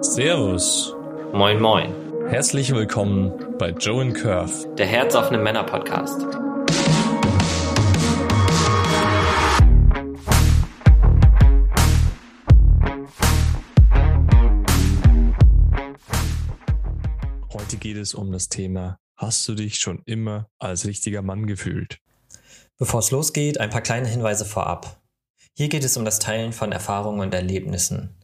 Servus. Moin, moin. Herzlich willkommen bei Joe and Curve. Der herzoffene Männer Podcast. Heute geht es um das Thema, hast du dich schon immer als richtiger Mann gefühlt? Bevor es losgeht, ein paar kleine Hinweise vorab. Hier geht es um das Teilen von Erfahrungen und Erlebnissen.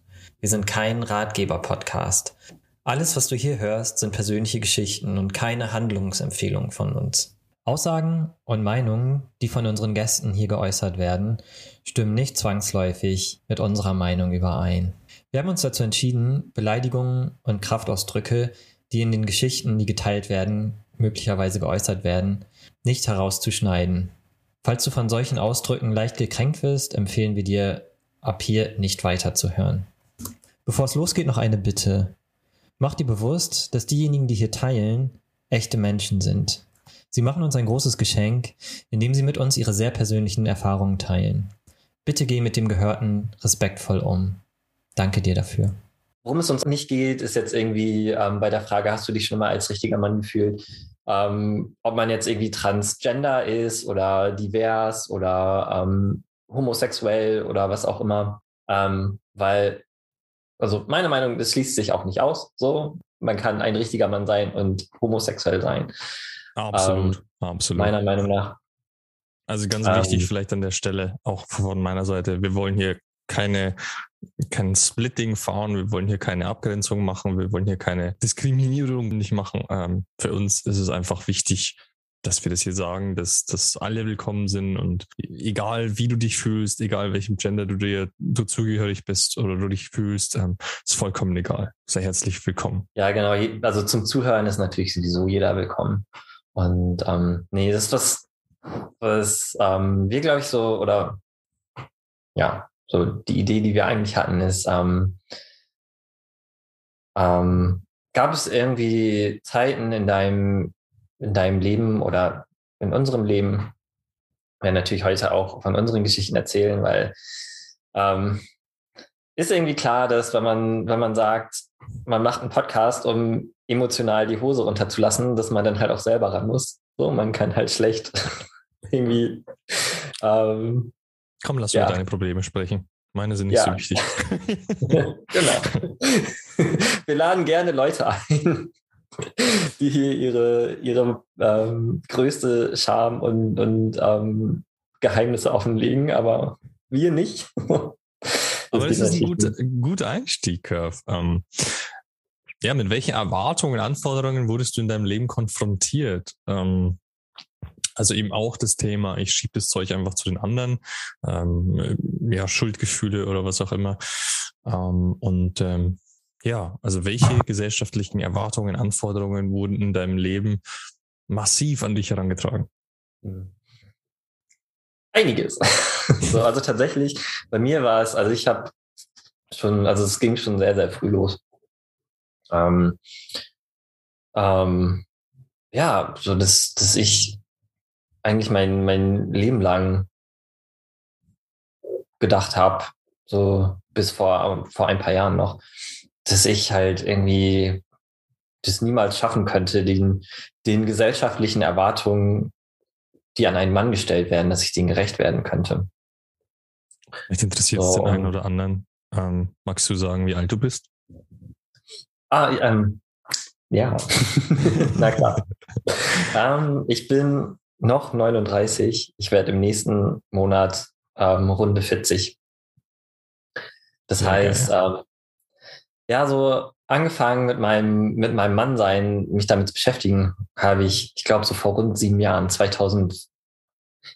Wir sind kein Ratgeber-Podcast. Alles, was du hier hörst, sind persönliche Geschichten und keine Handlungsempfehlungen von uns. Aussagen und Meinungen, die von unseren Gästen hier geäußert werden, stimmen nicht zwangsläufig mit unserer Meinung überein. Wir haben uns dazu entschieden, Beleidigungen und Kraftausdrücke, die in den Geschichten, die geteilt werden, möglicherweise geäußert werden, nicht herauszuschneiden. Falls du von solchen Ausdrücken leicht gekränkt wirst, empfehlen wir dir, ab hier nicht weiterzuhören. Bevor es losgeht, noch eine Bitte. Mach dir bewusst, dass diejenigen, die hier teilen, echte Menschen sind. Sie machen uns ein großes Geschenk, indem sie mit uns ihre sehr persönlichen Erfahrungen teilen. Bitte geh mit dem Gehörten respektvoll um. Danke dir dafür. Worum es uns nicht geht, ist jetzt irgendwie ähm, bei der Frage, hast du dich schon mal als richtiger Mann gefühlt? Ähm, ob man jetzt irgendwie transgender ist oder divers oder ähm, homosexuell oder was auch immer. Ähm, weil also meine Meinung, das schließt sich auch nicht aus. So, man kann ein richtiger Mann sein und homosexuell sein. Absolut, ähm, absolut. Meiner Meinung nach. Also ganz ähm, wichtig vielleicht an der Stelle auch von meiner Seite. Wir wollen hier keine kein Splitting fahren, wir wollen hier keine Abgrenzung machen, wir wollen hier keine Diskriminierung nicht machen. Ähm, für uns ist es einfach wichtig, dass wir das hier sagen, dass, dass alle willkommen sind und egal wie du dich fühlst, egal welchem Gender du dir du zugehörig bist oder du dich fühlst, ähm, ist vollkommen egal. Sei herzlich willkommen. Ja, genau. Also zum Zuhören ist natürlich sowieso jeder willkommen. Und ähm, nee, das ist was, was ähm, wir, glaube ich, so, oder ja, so die Idee, die wir eigentlich hatten, ist, ähm, ähm, gab es irgendwie Zeiten in deinem in deinem Leben oder in unserem Leben. Wir werden natürlich heute auch von unseren Geschichten erzählen, weil ähm, ist irgendwie klar, dass wenn man, wenn man sagt, man macht einen Podcast, um emotional die Hose runterzulassen, dass man dann halt auch selber ran muss. So, man kann halt schlecht irgendwie. Ähm, Komm, lass ja. über deine Probleme sprechen. Meine sind nicht ja. so wichtig. genau. Wir laden gerne Leute ein, die hier ihre, ihre ähm, größte Scham und, und ähm, Geheimnisse offenlegen, aber wir nicht. aber das ist ein guter, guter Einstieg, Curve. Ähm, ja, mit welchen Erwartungen, Anforderungen wurdest du in deinem Leben konfrontiert? Ähm, also eben auch das Thema, ich schiebe das Zeug einfach zu den anderen, ähm, ja, Schuldgefühle oder was auch immer. Ähm, und ähm, ja, also welche gesellschaftlichen Erwartungen, Anforderungen wurden in deinem Leben massiv an dich herangetragen? Hm. Einiges. so, also tatsächlich, bei mir war es, also ich habe schon, also es ging schon sehr, sehr früh los. Ähm, ähm, ja, so dass, dass ich eigentlich mein, mein Leben lang gedacht habe, so bis vor, vor ein paar Jahren noch, dass ich halt irgendwie das niemals schaffen könnte, den, den gesellschaftlichen Erwartungen, die an einen Mann gestellt werden, dass ich denen gerecht werden könnte. Mich interessiert so, den einen oder anderen. Ähm, magst du sagen, wie alt du bist? Ah, ähm, ja, na klar. ähm, ich bin noch 39. Ich werde im nächsten Monat ähm, Runde 40. Das heißt, ähm, ja, so angefangen mit meinem, mit meinem Mannsein, mich damit zu beschäftigen, habe ich, ich glaube, so vor rund sieben Jahren, 2000,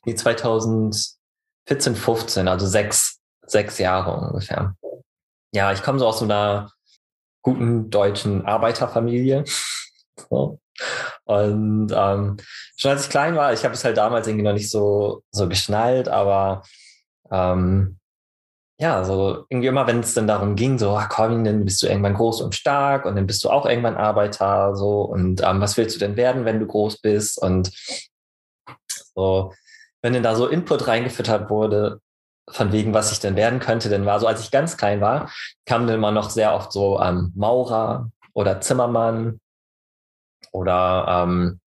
nee, 2014, 15, also sechs, sechs Jahre ungefähr. Ja, ich komme so aus so einer guten deutschen Arbeiterfamilie. So. Und ähm, schon als ich klein war, ich habe es halt damals irgendwie noch nicht so, so geschnallt, aber ähm, ja, so irgendwie immer, wenn es dann darum ging, so, ach komm, dann bist du irgendwann groß und stark und dann bist du auch irgendwann Arbeiter, so, und ähm, was willst du denn werden, wenn du groß bist? Und so, wenn dann da so Input reingefüttert wurde, von wegen, was ich denn werden könnte, denn war so, als ich ganz klein war, kam dann immer noch sehr oft so ähm, Maurer oder Zimmermann oder ähm,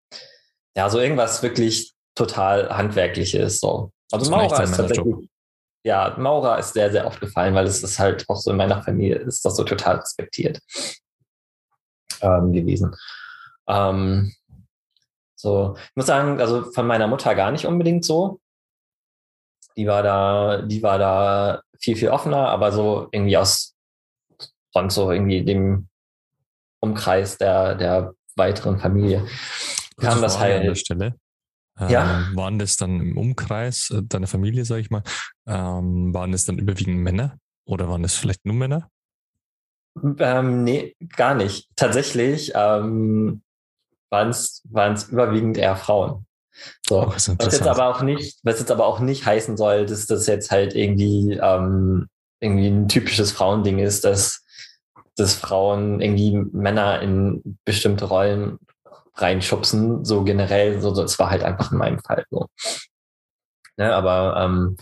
ja, so irgendwas wirklich total handwerkliches. So. Also Maurer ist tatsächlich, ja, Maurer ist sehr, sehr oft gefallen, weil es ist halt auch so in meiner Familie ist das so total respektiert ähm, gewesen. Ähm, so, ich muss sagen, also von meiner Mutter gar nicht unbedingt so. Die war da, die war da viel, viel offener, aber so irgendwie aus sonst so irgendwie dem Umkreis der, der weiteren Familie kam das halt. An der Stelle. Ja. Ähm, waren das dann im Umkreis äh, deiner Familie, sag ich mal, ähm, waren das dann überwiegend Männer oder waren das vielleicht nur Männer? Ähm, nee, gar nicht. Tatsächlich ähm, waren es überwiegend eher Frauen. So. Oh, was jetzt aber auch nicht, was jetzt aber auch nicht heißen soll, dass das jetzt halt irgendwie, ähm, irgendwie ein typisches Frauending ist, dass, dass Frauen irgendwie Männer in bestimmte Rollen reinschubsen, so generell, so, das war halt einfach in meinem Fall so. Ne, aber ähm,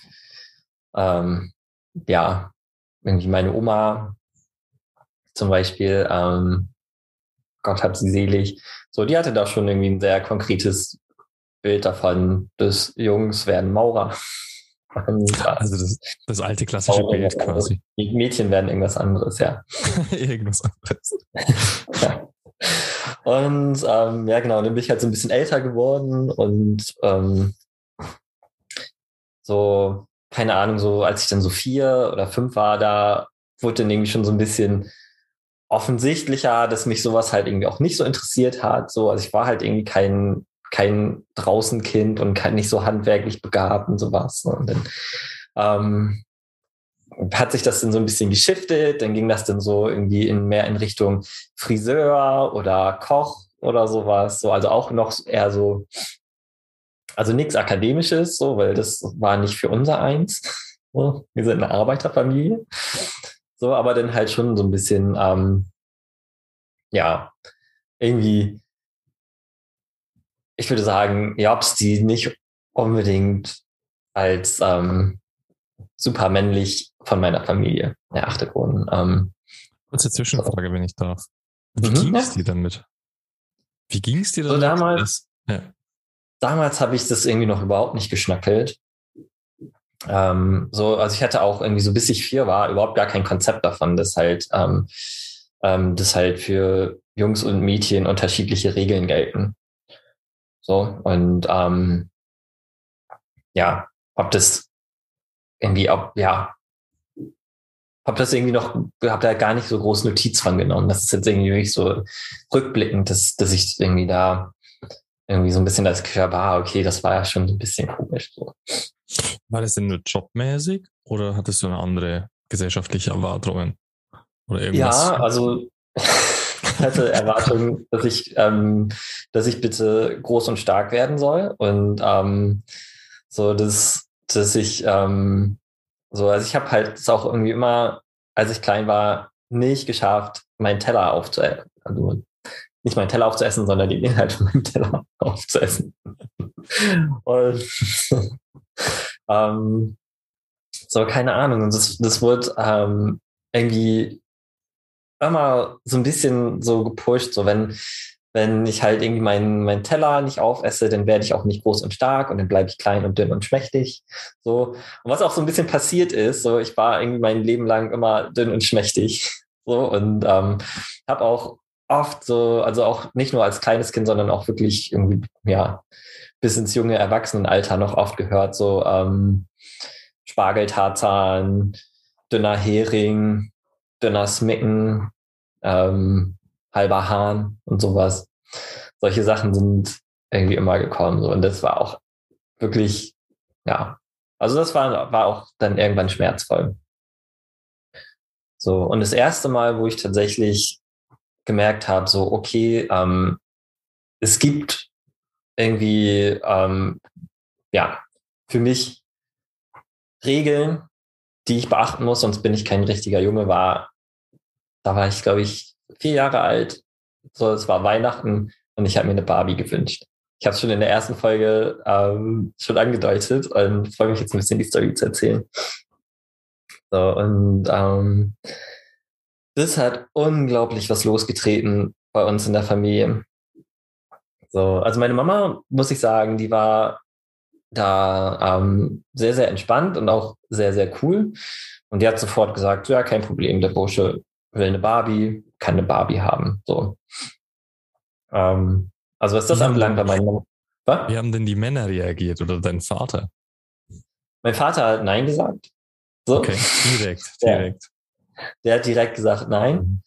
ähm, ja, irgendwie meine Oma zum Beispiel, ähm, Gott hat sie selig, so, die hatte da schon irgendwie ein sehr konkretes Bild davon, des Jungs werden Maurer. Und, also das, das alte klassische Maurer, Bild quasi. Die Mädchen werden irgendwas anderes, ja. irgendwas anderes. ja. Und ähm, ja, genau, dann bin ich halt so ein bisschen älter geworden und ähm, so, keine Ahnung, so als ich dann so vier oder fünf war, da wurde dann irgendwie schon so ein bisschen offensichtlicher, dass mich sowas halt irgendwie auch nicht so interessiert hat. So, also ich war halt irgendwie kein, kein Draußenkind und kein, nicht so handwerklich begabt und sowas. Und dann ähm, hat sich das dann so ein bisschen geschiftet, dann ging das dann so irgendwie in mehr in Richtung Friseur oder Koch oder sowas. So, also auch noch eher so, also nichts Akademisches, so, weil das war nicht für unser eins. So, wir sind eine Arbeiterfamilie. So, aber dann halt schon so ein bisschen, ähm, ja, irgendwie, ich würde sagen, Jobs, die nicht unbedingt als ähm, super männlich von meiner Familie erachtet wurden. Ähm, Kurze Zwischenfrage, so. wenn ich darf. Wie mhm, ging es dir damit? Wie ging es dir damit? So damals, ja. damals habe ich das irgendwie noch überhaupt nicht geschnackelt. Ähm, so, also ich hatte auch irgendwie so bis ich vier war überhaupt gar kein Konzept davon, dass halt, ähm, ähm, dass halt für Jungs und Mädchen unterschiedliche Regeln gelten. So und ähm, ja, ob das irgendwie, ob ja, habe das irgendwie noch, habe da gar nicht so groß Notiz von genommen. Das ist jetzt irgendwie wirklich so rückblickend, dass, dass ich irgendwie da irgendwie so ein bisschen das Gefühl war, ah, okay, das war ja schon ein bisschen komisch. So. War das denn nur jobmäßig oder hattest du eine andere gesellschaftliche Erwartungen? Oder irgendwas? Ja, also ich hatte Erwartungen, dass ich, ähm, dass ich bitte groß und stark werden soll. Und ähm, so, dass, dass ich ähm, so, also ich habe halt es auch irgendwie immer, als ich klein war, nicht geschafft, meinen Teller aufzuessen. Also nicht meinen Teller aufzuessen, sondern den Inhalt von meinem Teller aufzuessen. Und ähm, so, keine Ahnung. Und das, das wird ähm, irgendwie immer so ein bisschen so gepusht, so wenn, wenn ich halt irgendwie meinen mein Teller nicht aufesse, dann werde ich auch nicht groß und stark und dann bleibe ich klein und dünn und schmächtig. So. Und was auch so ein bisschen passiert ist, so ich war irgendwie mein Leben lang immer dünn und schmächtig. So, und ähm, habe auch oft so, also auch nicht nur als kleines Kind, sondern auch wirklich irgendwie, ja, bis ins junge Erwachsenenalter noch oft gehört, so ähm, Spargeltarzan, dünner Hering, dünner Smicken, ähm, halber Hahn und sowas. Solche Sachen sind irgendwie immer gekommen. So. Und das war auch wirklich, ja, also das war, war auch dann irgendwann schmerzvoll. So, und das erste Mal, wo ich tatsächlich gemerkt habe, so, okay, ähm, es gibt irgendwie, ähm, ja, für mich Regeln, die ich beachten muss, sonst bin ich kein richtiger Junge, war, da war ich, glaube ich, vier Jahre alt. So, es war Weihnachten und ich habe mir eine Barbie gewünscht. Ich habe es schon in der ersten Folge ähm, schon angedeutet und freue mich jetzt ein bisschen die Story zu erzählen. So, und ähm, das hat unglaublich was losgetreten bei uns in der Familie. So, also meine Mama, muss ich sagen, die war da ähm, sehr, sehr entspannt und auch sehr, sehr cool. Und die hat sofort gesagt, ja, kein Problem, der Bursche will eine Barbie, kann eine Barbie haben. So. Ähm, also was das anbelangt, bei meinem Mama. Was? Wie haben denn die Männer reagiert oder dein Vater? Mein Vater hat Nein gesagt. So. Okay, direkt, direkt. Der, der hat direkt gesagt Nein. Mhm.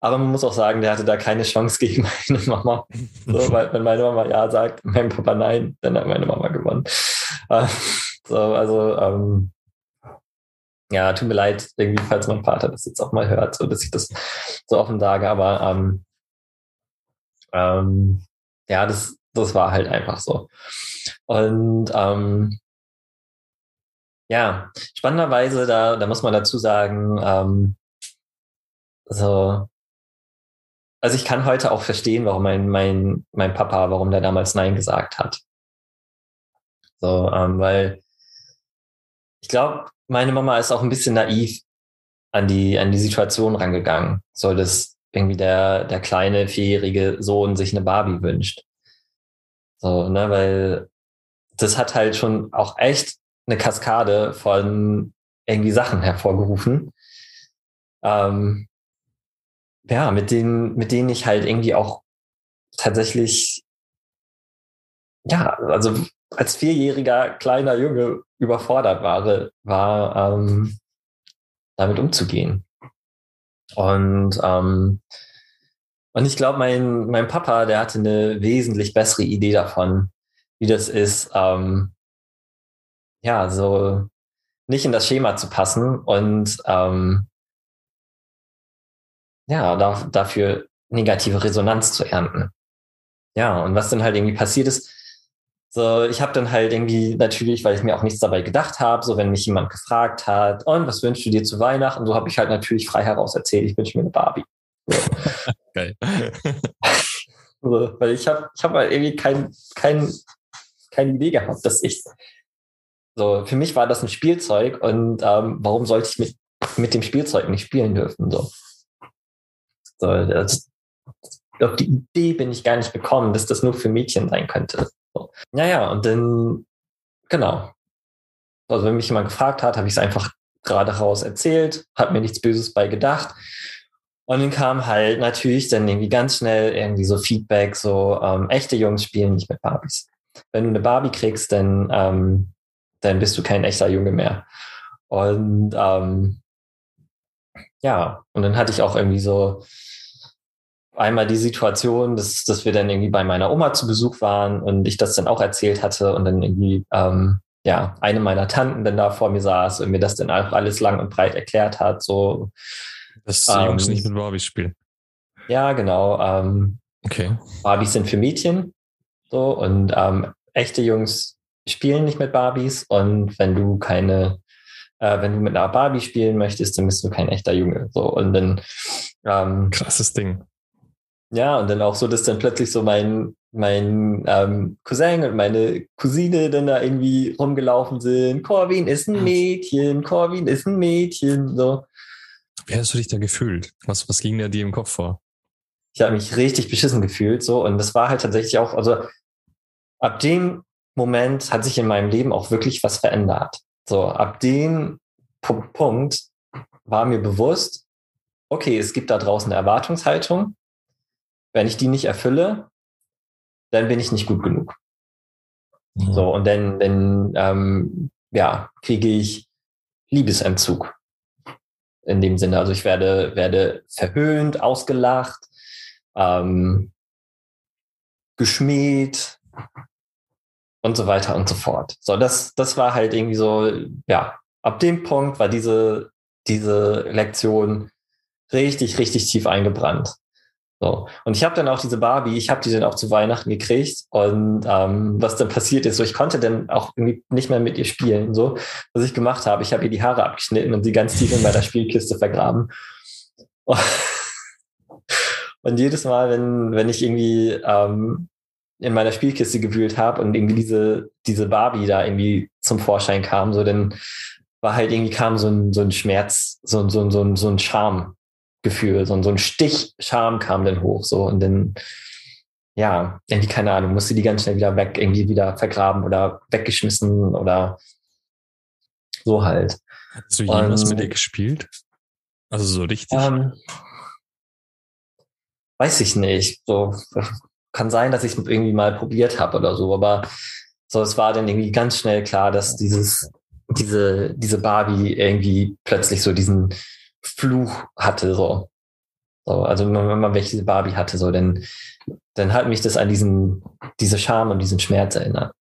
Aber man muss auch sagen, der hatte da keine Chance gegen meine Mama. So, weil, wenn meine Mama Ja sagt, mein Papa Nein, dann hat meine Mama gewonnen. So, also, ähm, ja, tut mir leid, irgendwie, falls mein Vater das jetzt auch mal hört, so dass ich das so offen sage, aber ähm, ähm, ja, das, das war halt einfach so. Und ähm, ja, spannenderweise, da, da muss man dazu sagen, ähm, so, also ich kann heute auch verstehen, warum mein, mein, mein Papa, warum der damals Nein gesagt hat. So, ähm, weil ich glaube, meine Mama ist auch ein bisschen naiv an die, an die Situation rangegangen. Soll das irgendwie der, der kleine vierjährige Sohn sich eine Barbie wünscht. So, ne, weil das hat halt schon auch echt eine Kaskade von irgendwie Sachen hervorgerufen. Ähm, ja, mit denen, mit denen ich halt irgendwie auch tatsächlich, ja, also als vierjähriger kleiner Junge überfordert war, war ähm, damit umzugehen. Und ähm, und ich glaube, mein, mein Papa, der hatte eine wesentlich bessere Idee davon, wie das ist, ähm, ja, so nicht in das Schema zu passen und ähm, ja, da, dafür negative Resonanz zu ernten. Ja, und was dann halt irgendwie passiert ist, so, ich habe dann halt irgendwie natürlich, weil ich mir auch nichts dabei gedacht habe, so wenn mich jemand gefragt hat, und was wünschst du dir zu Weihnachten, so habe ich halt natürlich frei heraus erzählt, ich wünsche mir eine Barbie. So. Geil. so, weil ich habe ich hab halt irgendwie kein, kein, keine Idee gehabt, dass ich so, für mich war das ein Spielzeug und ähm, warum sollte ich mit, mit dem Spielzeug nicht spielen dürfen? So. So, das, auf die Idee bin ich gar nicht gekommen, dass das nur für Mädchen sein könnte. Naja, und dann, genau. Also wenn mich jemand gefragt hat, habe ich es einfach gerade raus erzählt, habe mir nichts Böses bei gedacht. Und dann kam halt natürlich dann irgendwie ganz schnell irgendwie so Feedback, so ähm, echte Jungs spielen nicht mit Barbies. Wenn du eine Barbie kriegst, dann, ähm, dann bist du kein echter Junge mehr. Und ähm, ja, und dann hatte ich auch irgendwie so einmal die Situation, dass, dass wir dann irgendwie bei meiner Oma zu Besuch waren und ich das dann auch erzählt hatte und dann irgendwie ähm, ja eine meiner Tanten dann da vor mir saß und mir das dann auch alles lang und breit erklärt hat, so dass die ähm, Jungs nicht mit Barbies spielen. Ja, genau. Ähm, okay. Barbies sind für Mädchen so und ähm, echte Jungs spielen nicht mit Barbies und wenn du keine äh, wenn du mit einer Barbie spielen möchtest, dann bist du kein echter Junge. So und dann ähm, krasses Ding. Ja, und dann auch so, dass dann plötzlich so mein, mein ähm, Cousin und meine Cousine dann da irgendwie rumgelaufen sind. Corwin ist ein Mädchen, Corwin ist ein Mädchen. So. Wie hast du dich da gefühlt? Was, was ging da dir im Kopf vor? Ich habe mich richtig beschissen gefühlt. So, und das war halt tatsächlich auch, also ab dem Moment hat sich in meinem Leben auch wirklich was verändert. So, ab dem Punkt war mir bewusst, okay, es gibt da draußen eine Erwartungshaltung wenn ich die nicht erfülle, dann bin ich nicht gut genug. Mhm. So, und dann, dann ähm, ja, kriege ich Liebesentzug. In dem Sinne. Also ich werde, werde verhöhnt, ausgelacht, ähm, geschmäht und so weiter und so fort. So, das, das war halt irgendwie so, ja, ab dem Punkt war diese, diese Lektion richtig, richtig tief eingebrannt. So. Und ich habe dann auch diese Barbie, ich habe die dann auch zu Weihnachten gekriegt. Und ähm, was dann passiert ist, so ich konnte dann auch irgendwie nicht mehr mit ihr spielen. So, was ich gemacht habe, ich habe ihr die Haare abgeschnitten und sie ganz tief in meiner Spielkiste vergraben. Und jedes Mal, wenn, wenn ich irgendwie ähm, in meiner Spielkiste gewühlt habe und irgendwie diese, diese Barbie da irgendwie zum Vorschein kam, so dann war halt irgendwie kam so ein, so ein Schmerz, so, so, so, so ein Schamgefühl, so, so ein Stich Scham kam dann hoch, so und dann, ja, irgendwie keine Ahnung, musste die ganz schnell wieder weg, irgendwie wieder vergraben oder weggeschmissen oder so halt. Hast du jemals und, mit ihr gespielt? Also so richtig? Ähm, weiß ich nicht. So kann sein, dass ich es irgendwie mal probiert habe oder so, aber so es war dann irgendwie ganz schnell klar, dass dieses diese diese Barbie irgendwie plötzlich so diesen Fluch hatte so. so also wenn man welche Barbie hatte so, dann dann hat mich das an diesen diese Scham und diesen Schmerz erinnert.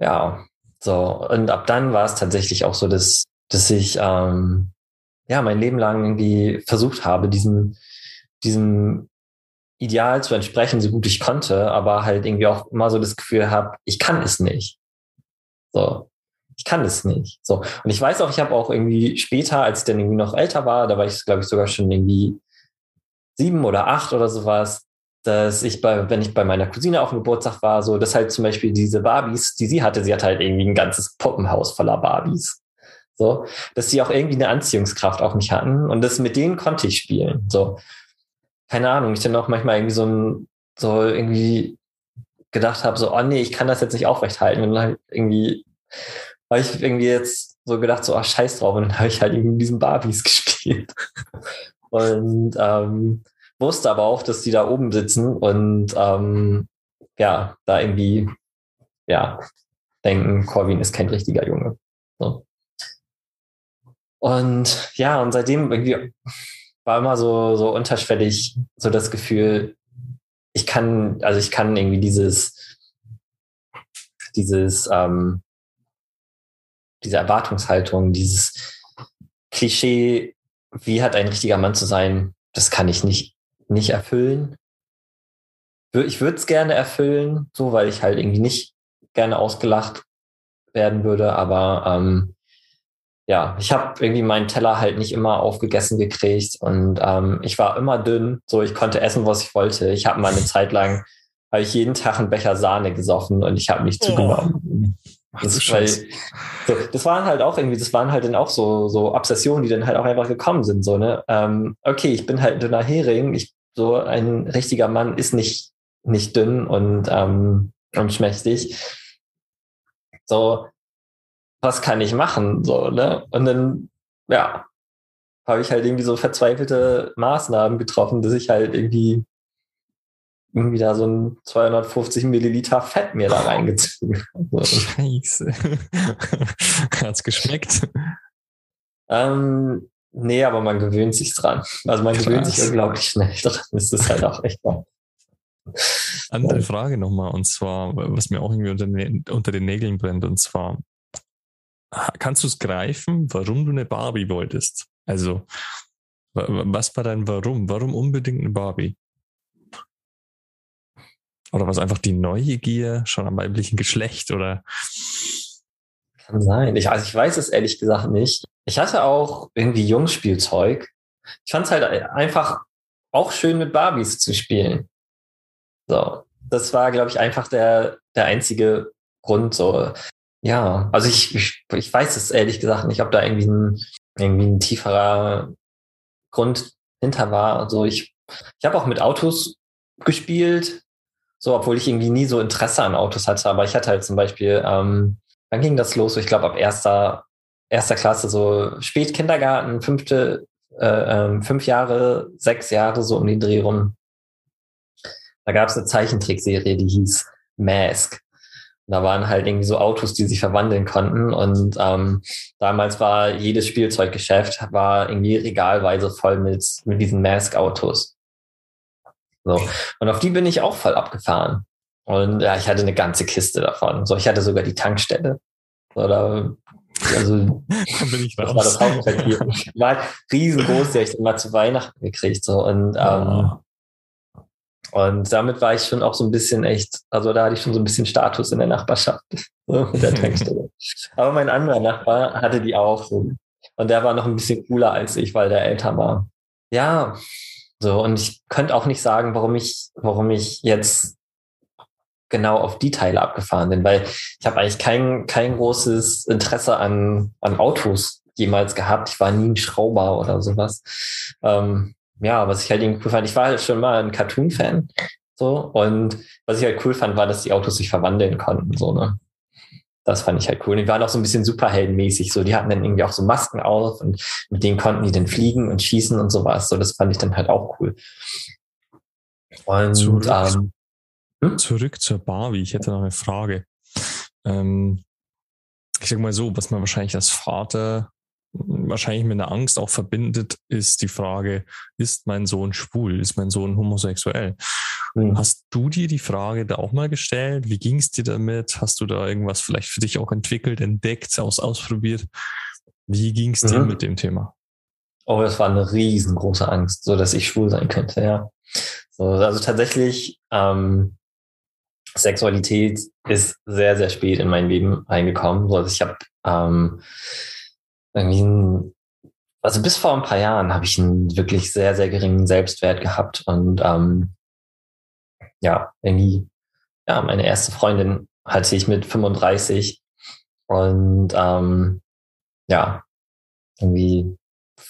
Ja, so und ab dann war es tatsächlich auch so, dass dass ich ähm, ja mein Leben lang irgendwie versucht habe, diesen diesem Ideal zu entsprechen, so gut ich konnte, aber halt irgendwie auch immer so das Gefühl habe, ich kann es nicht. So, ich kann es nicht. So. Und ich weiß auch, ich habe auch irgendwie später, als ich dann irgendwie noch älter war, da war ich, glaube ich, sogar schon irgendwie sieben oder acht oder sowas, dass ich bei, wenn ich bei meiner Cousine auf dem Geburtstag war, so, dass halt zum Beispiel diese Barbies, die sie hatte, sie hatte halt irgendwie ein ganzes Puppenhaus voller Barbies. So, dass sie auch irgendwie eine Anziehungskraft auf mich hatten und das mit denen konnte ich spielen. So keine Ahnung, ich dann auch manchmal irgendwie so ein, so irgendwie gedacht habe, so, oh nee, ich kann das jetzt nicht aufrechthalten. Und dann halt irgendwie, habe ich irgendwie jetzt so gedacht, so, ah, scheiß drauf. Und dann habe ich halt irgendwie diesen Barbies gespielt. und ähm, wusste aber auch, dass die da oben sitzen und ähm, ja, da irgendwie, ja, denken, Corvin ist kein richtiger Junge. So. Und ja, und seitdem irgendwie war immer so, so unterschwellig so das Gefühl, ich kann, also ich kann irgendwie dieses, dieses, ähm, diese Erwartungshaltung, dieses Klischee, wie hat ein richtiger Mann zu sein, das kann ich nicht, nicht erfüllen. Ich würde es gerne erfüllen, so, weil ich halt irgendwie nicht gerne ausgelacht werden würde, aber ähm, ja, ich habe irgendwie meinen Teller halt nicht immer aufgegessen gekriegt und ähm, ich war immer dünn, so ich konnte essen, was ich wollte. Ich habe mal eine Zeit lang, habe ich jeden Tag einen Becher Sahne gesoffen und ich habe nicht oh. Zugenommen. Das, ist weil, so, das waren halt auch irgendwie, das waren halt dann auch so, so Obsessionen, die dann halt auch einfach gekommen sind. So, ne? Ähm, okay, ich bin halt ein dünner Hering. Ich, so ein richtiger Mann ist nicht, nicht dünn und, ähm, und schmächtig. So, was kann ich machen? So, ne? Und dann, ja, habe ich halt irgendwie so verzweifelte Maßnahmen getroffen, dass ich halt irgendwie irgendwie da so ein 250 Milliliter Fett mir da reingezogen. Scheiße. Hat's geschmeckt? Ähm, nee, aber man gewöhnt sich dran. Also man Krass. gewöhnt sich unglaublich schnell dran. Das ist halt auch echt wahr. Andere Frage nochmal, und zwar, was mir auch irgendwie unter, unter den Nägeln brennt, und zwar, kannst du es greifen, warum du eine Barbie wolltest? Also, was war dein Warum? Warum unbedingt eine Barbie? Oder was einfach die Neugier schon am weiblichen Geschlecht oder? Kann sein. Ich, also ich weiß es ehrlich gesagt nicht. Ich hatte auch irgendwie Jungspielzeug. Ich fand es halt einfach auch schön mit Barbies zu spielen. So. Das war, glaube ich, einfach der, der einzige Grund. So. Ja, also ich, ich, ich weiß es ehrlich gesagt nicht, ob da irgendwie ein, irgendwie ein tieferer Grund hinter war. Also ich, ich habe auch mit Autos gespielt, so obwohl ich irgendwie nie so Interesse an Autos hatte, aber ich hatte halt zum Beispiel, ähm, wann ging das los? Ich glaube ab erster, erster Klasse, so Spätkindergarten, fünfte, äh, ähm, fünf Jahre, sechs Jahre so um die Dreh rum. Da gab es eine Zeichentrickserie, die hieß Mask. Da waren halt irgendwie so Autos, die sich verwandeln konnten. Und ähm, damals war jedes Spielzeuggeschäft war irgendwie regalweise voll mit, mit diesen Mask-Autos. So. Und auf die bin ich auch voll abgefahren. Und ja, ich hatte eine ganze Kiste davon. So, ich hatte sogar die Tankstelle. Oder also bin ich das war das Hauptquartier. war riesengroß, die habe ich mal zu Weihnachten gekriegt. So. Und ähm. Und damit war ich schon auch so ein bisschen echt, also da hatte ich schon so ein bisschen Status in der Nachbarschaft so, mit der Tankstelle. Aber mein anderer Nachbar hatte die auch. So. Und der war noch ein bisschen cooler als ich, weil der älter war. Ja, so, und ich könnte auch nicht sagen, warum ich, warum ich jetzt genau auf die Teile abgefahren bin, weil ich habe eigentlich kein, kein großes Interesse an, an Autos jemals gehabt. Ich war nie ein Schrauber oder sowas. Ähm, ja, was ich halt irgendwie cool fand, ich war halt schon mal ein Cartoon-Fan. So, und was ich halt cool fand, war, dass die Autos sich verwandeln konnten. So, ne? Das fand ich halt cool. Und die waren auch so ein bisschen superheldenmäßig. So, die hatten dann irgendwie auch so Masken auf und mit denen konnten die dann fliegen und schießen und sowas. So, das fand ich dann halt auch cool. Und zurück, ähm, hm? zurück zur Barbie. Ich hätte noch eine Frage. Ähm, ich sag mal so, was man wahrscheinlich als Vater wahrscheinlich mit einer Angst auch verbindet, ist die Frage, ist mein Sohn schwul, ist mein Sohn homosexuell? Mhm. Hast du dir die Frage da auch mal gestellt? Wie ging es dir damit? Hast du da irgendwas vielleicht für dich auch entwickelt, entdeckt, aus, ausprobiert? Wie ging es mhm. dir mit dem Thema? Oh, das war eine riesengroße Angst, so dass ich schwul sein könnte, ja. So, also tatsächlich, ähm, Sexualität ist sehr, sehr spät in mein Leben reingekommen. So, also ich habe ähm, irgendwie ein, also bis vor ein paar Jahren habe ich einen wirklich sehr, sehr geringen Selbstwert gehabt und ähm, ja, irgendwie, ja, meine erste Freundin hatte ich mit 35 und ähm, ja, irgendwie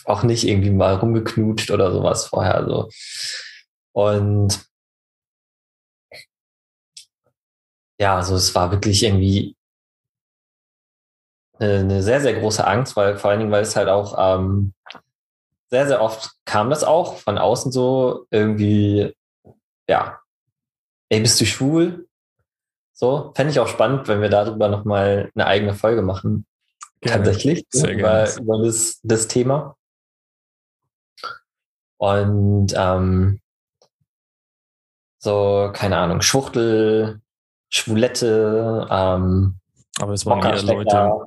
auch nicht irgendwie mal rumgeknutscht oder sowas vorher so. Und ja, also es war wirklich irgendwie eine, eine sehr, sehr große Angst, weil vor allen Dingen, weil es halt auch ähm, sehr, sehr oft kam das auch von außen so irgendwie, ja, ey, bist du schwul? So, fände ich auch spannend, wenn wir darüber nochmal eine eigene Folge machen. Gerne. Tatsächlich, sehr über, über das, das Thema. Und ähm, so, keine Ahnung, Schwuchtel, Schwulette, ähm, aber es waren eher Leute,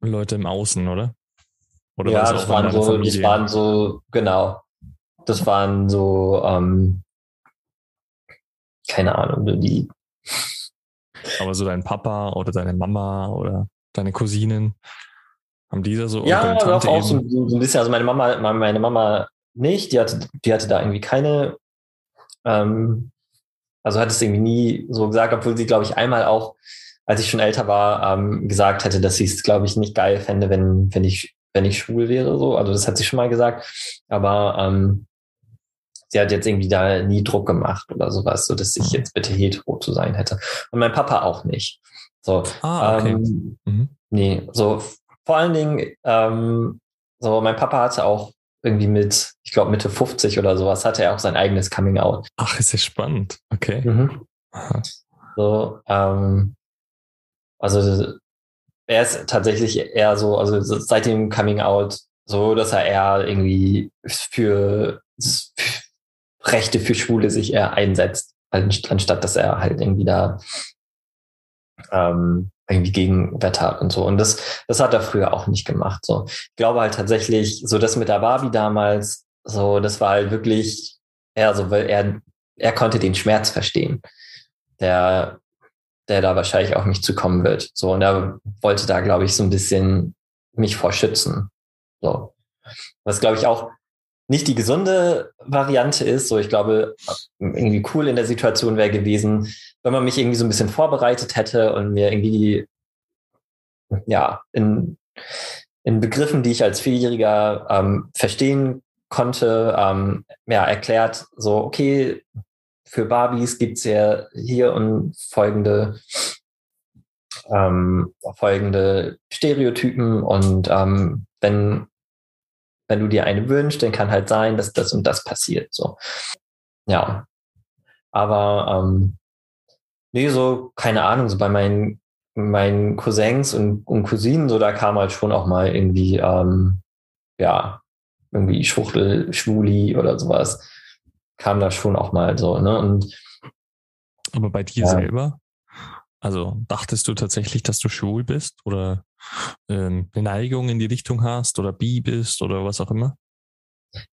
Leute im Außen, oder? Oder ja, war das, das waren so, das waren so, genau. Das waren so, ähm, keine Ahnung, die. Aber so dein Papa oder deine Mama oder deine Cousinen, haben diese so? Ja, auch, auch so, so, ein bisschen. Also meine Mama, meine Mama nicht, die hatte, die hatte da irgendwie keine, ähm, also hat es irgendwie nie so gesagt, obwohl sie, glaube ich, einmal auch, als ich schon älter war, ähm, gesagt hätte, dass sie es, glaube ich, nicht geil fände, wenn, wenn ich, wenn ich schwul wäre. So. Also das hat sie schon mal gesagt. Aber ähm, sie hat jetzt irgendwie da nie Druck gemacht oder sowas, so dass ich mhm. jetzt bitte hetero zu sein hätte. Und mein Papa auch nicht. So, ah, okay. ähm, mhm. nee, so vor allen Dingen, ähm, so mein Papa hatte auch irgendwie mit, ich glaube Mitte 50 oder sowas, hatte er auch sein eigenes Coming Out. Ach, ist ja spannend. Okay. Mhm. So, ähm, also er ist tatsächlich eher so, also seit dem Coming Out so, dass er eher irgendwie für, für Rechte für Schwule sich eher einsetzt, anstatt dass er halt irgendwie da ähm, irgendwie gegen Wetter und so. Und das, das hat er früher auch nicht gemacht. So, ich glaube halt tatsächlich, so das mit der Barbie damals, so, das war halt wirklich eher so, weil er, er konnte den Schmerz verstehen, der, der da wahrscheinlich auf mich zukommen wird. So, und er wollte da, glaube ich, so ein bisschen mich vor schützen. So. Was, glaube ich, auch nicht die gesunde Variante ist. So, ich glaube, irgendwie cool in der Situation wäre gewesen, wenn man mich irgendwie so ein bisschen vorbereitet hätte und mir irgendwie, ja, in, in Begriffen, die ich als Vierjähriger ähm, verstehen konnte, ähm, ja, erklärt, so, okay, für Barbies gibt's ja hier und folgende ähm, folgende Stereotypen und ähm, wenn wenn du dir eine wünschst, dann kann halt sein, dass das und das passiert. So. Ja. Aber ähm, nee, so, keine Ahnung, so bei meinen, meinen Cousins und, und Cousinen, so da kam halt schon auch mal irgendwie, ähm, ja, irgendwie Schwuchtel, Schwuli oder sowas. Kam da schon auch mal so, ne? Und aber bei dir ja. selber? Also dachtest du tatsächlich, dass du schwul bist oder ähm, eine Neigung in die Richtung hast oder bi bist oder was auch immer?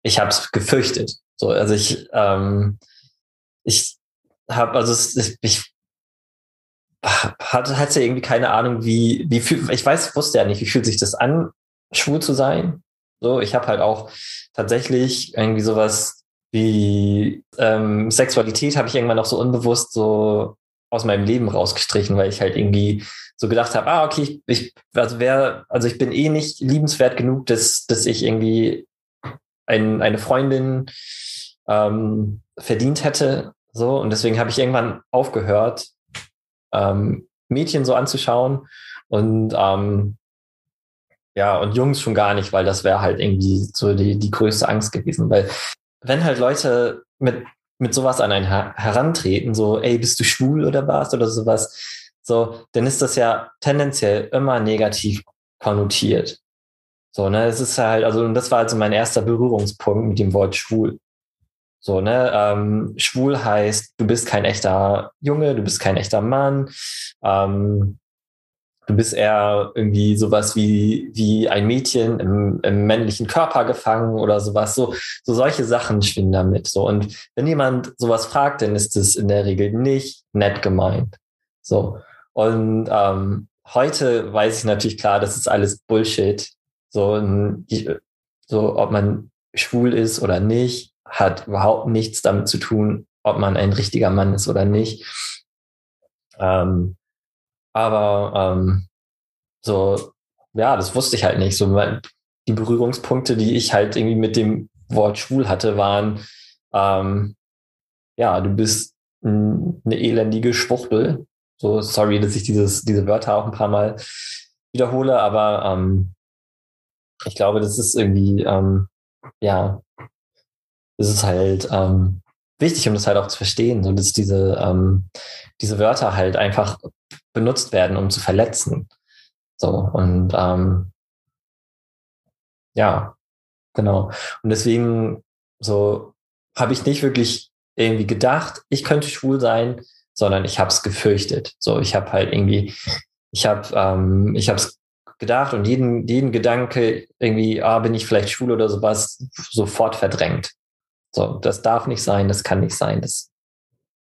Ich habe es gefürchtet. So, also ich, ähm, ich habe, also es, ich hatte, hatte irgendwie keine Ahnung, wie, wie viel, ich weiß, wusste ja nicht, wie fühlt sich das an, schwul zu sein. So, ich habe halt auch tatsächlich irgendwie sowas wie ähm, Sexualität habe ich irgendwann noch so unbewusst so aus meinem Leben rausgestrichen, weil ich halt irgendwie so gedacht habe, ah, okay, ich, also wer, also ich bin eh nicht liebenswert genug, dass, dass ich irgendwie ein, eine Freundin ähm, verdient hätte. So, und deswegen habe ich irgendwann aufgehört, ähm, Mädchen so anzuschauen und ähm, ja, und Jungs schon gar nicht, weil das wäre halt irgendwie so die, die größte Angst gewesen. Weil wenn halt Leute mit, mit sowas an einen her herantreten, so, ey, bist du schwul oder was oder sowas, so, dann ist das ja tendenziell immer negativ konnotiert. So, ne, es ist halt, also, und das war also mein erster Berührungspunkt mit dem Wort schwul. So, ne, ähm, schwul heißt, du bist kein echter Junge, du bist kein echter Mann, ähm, du bist eher irgendwie sowas wie, wie ein Mädchen im, im männlichen Körper gefangen oder sowas. So, so solche Sachen schwingen damit. So. Und wenn jemand sowas fragt, dann ist es in der Regel nicht nett gemeint. So. Und ähm, heute weiß ich natürlich klar, das ist alles Bullshit. So, so, ob man schwul ist oder nicht, hat überhaupt nichts damit zu tun, ob man ein richtiger Mann ist oder nicht. Ähm, aber ähm, so, ja, das wusste ich halt nicht. So, die Berührungspunkte, die ich halt irgendwie mit dem Wort schwul hatte, waren, ähm, ja, du bist eine elendige Schwuchtel. So, sorry, dass ich dieses, diese Wörter auch ein paar Mal wiederhole, aber ähm, ich glaube, das ist irgendwie, ähm, ja, das ist halt ähm, wichtig, um das halt auch zu verstehen, so dass diese, ähm, diese Wörter halt einfach benutzt werden, um zu verletzen. So, und ähm, ja, genau. Und deswegen so habe ich nicht wirklich irgendwie gedacht, ich könnte schwul sein, sondern ich habe es gefürchtet. So, ich habe halt irgendwie, ich habe, ähm, ich habe es gedacht und jeden, jeden Gedanke irgendwie, ah, bin ich vielleicht schwul oder sowas, sofort verdrängt. So, das darf nicht sein, das kann nicht sein, das,